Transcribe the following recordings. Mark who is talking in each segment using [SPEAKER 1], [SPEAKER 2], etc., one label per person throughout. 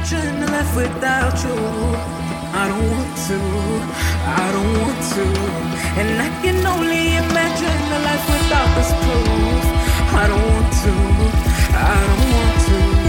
[SPEAKER 1] life without you. I don't want to, I don't want to. And I can only imagine a life without this proof. I don't want to, I don't want to.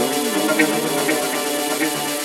[SPEAKER 2] Thank you.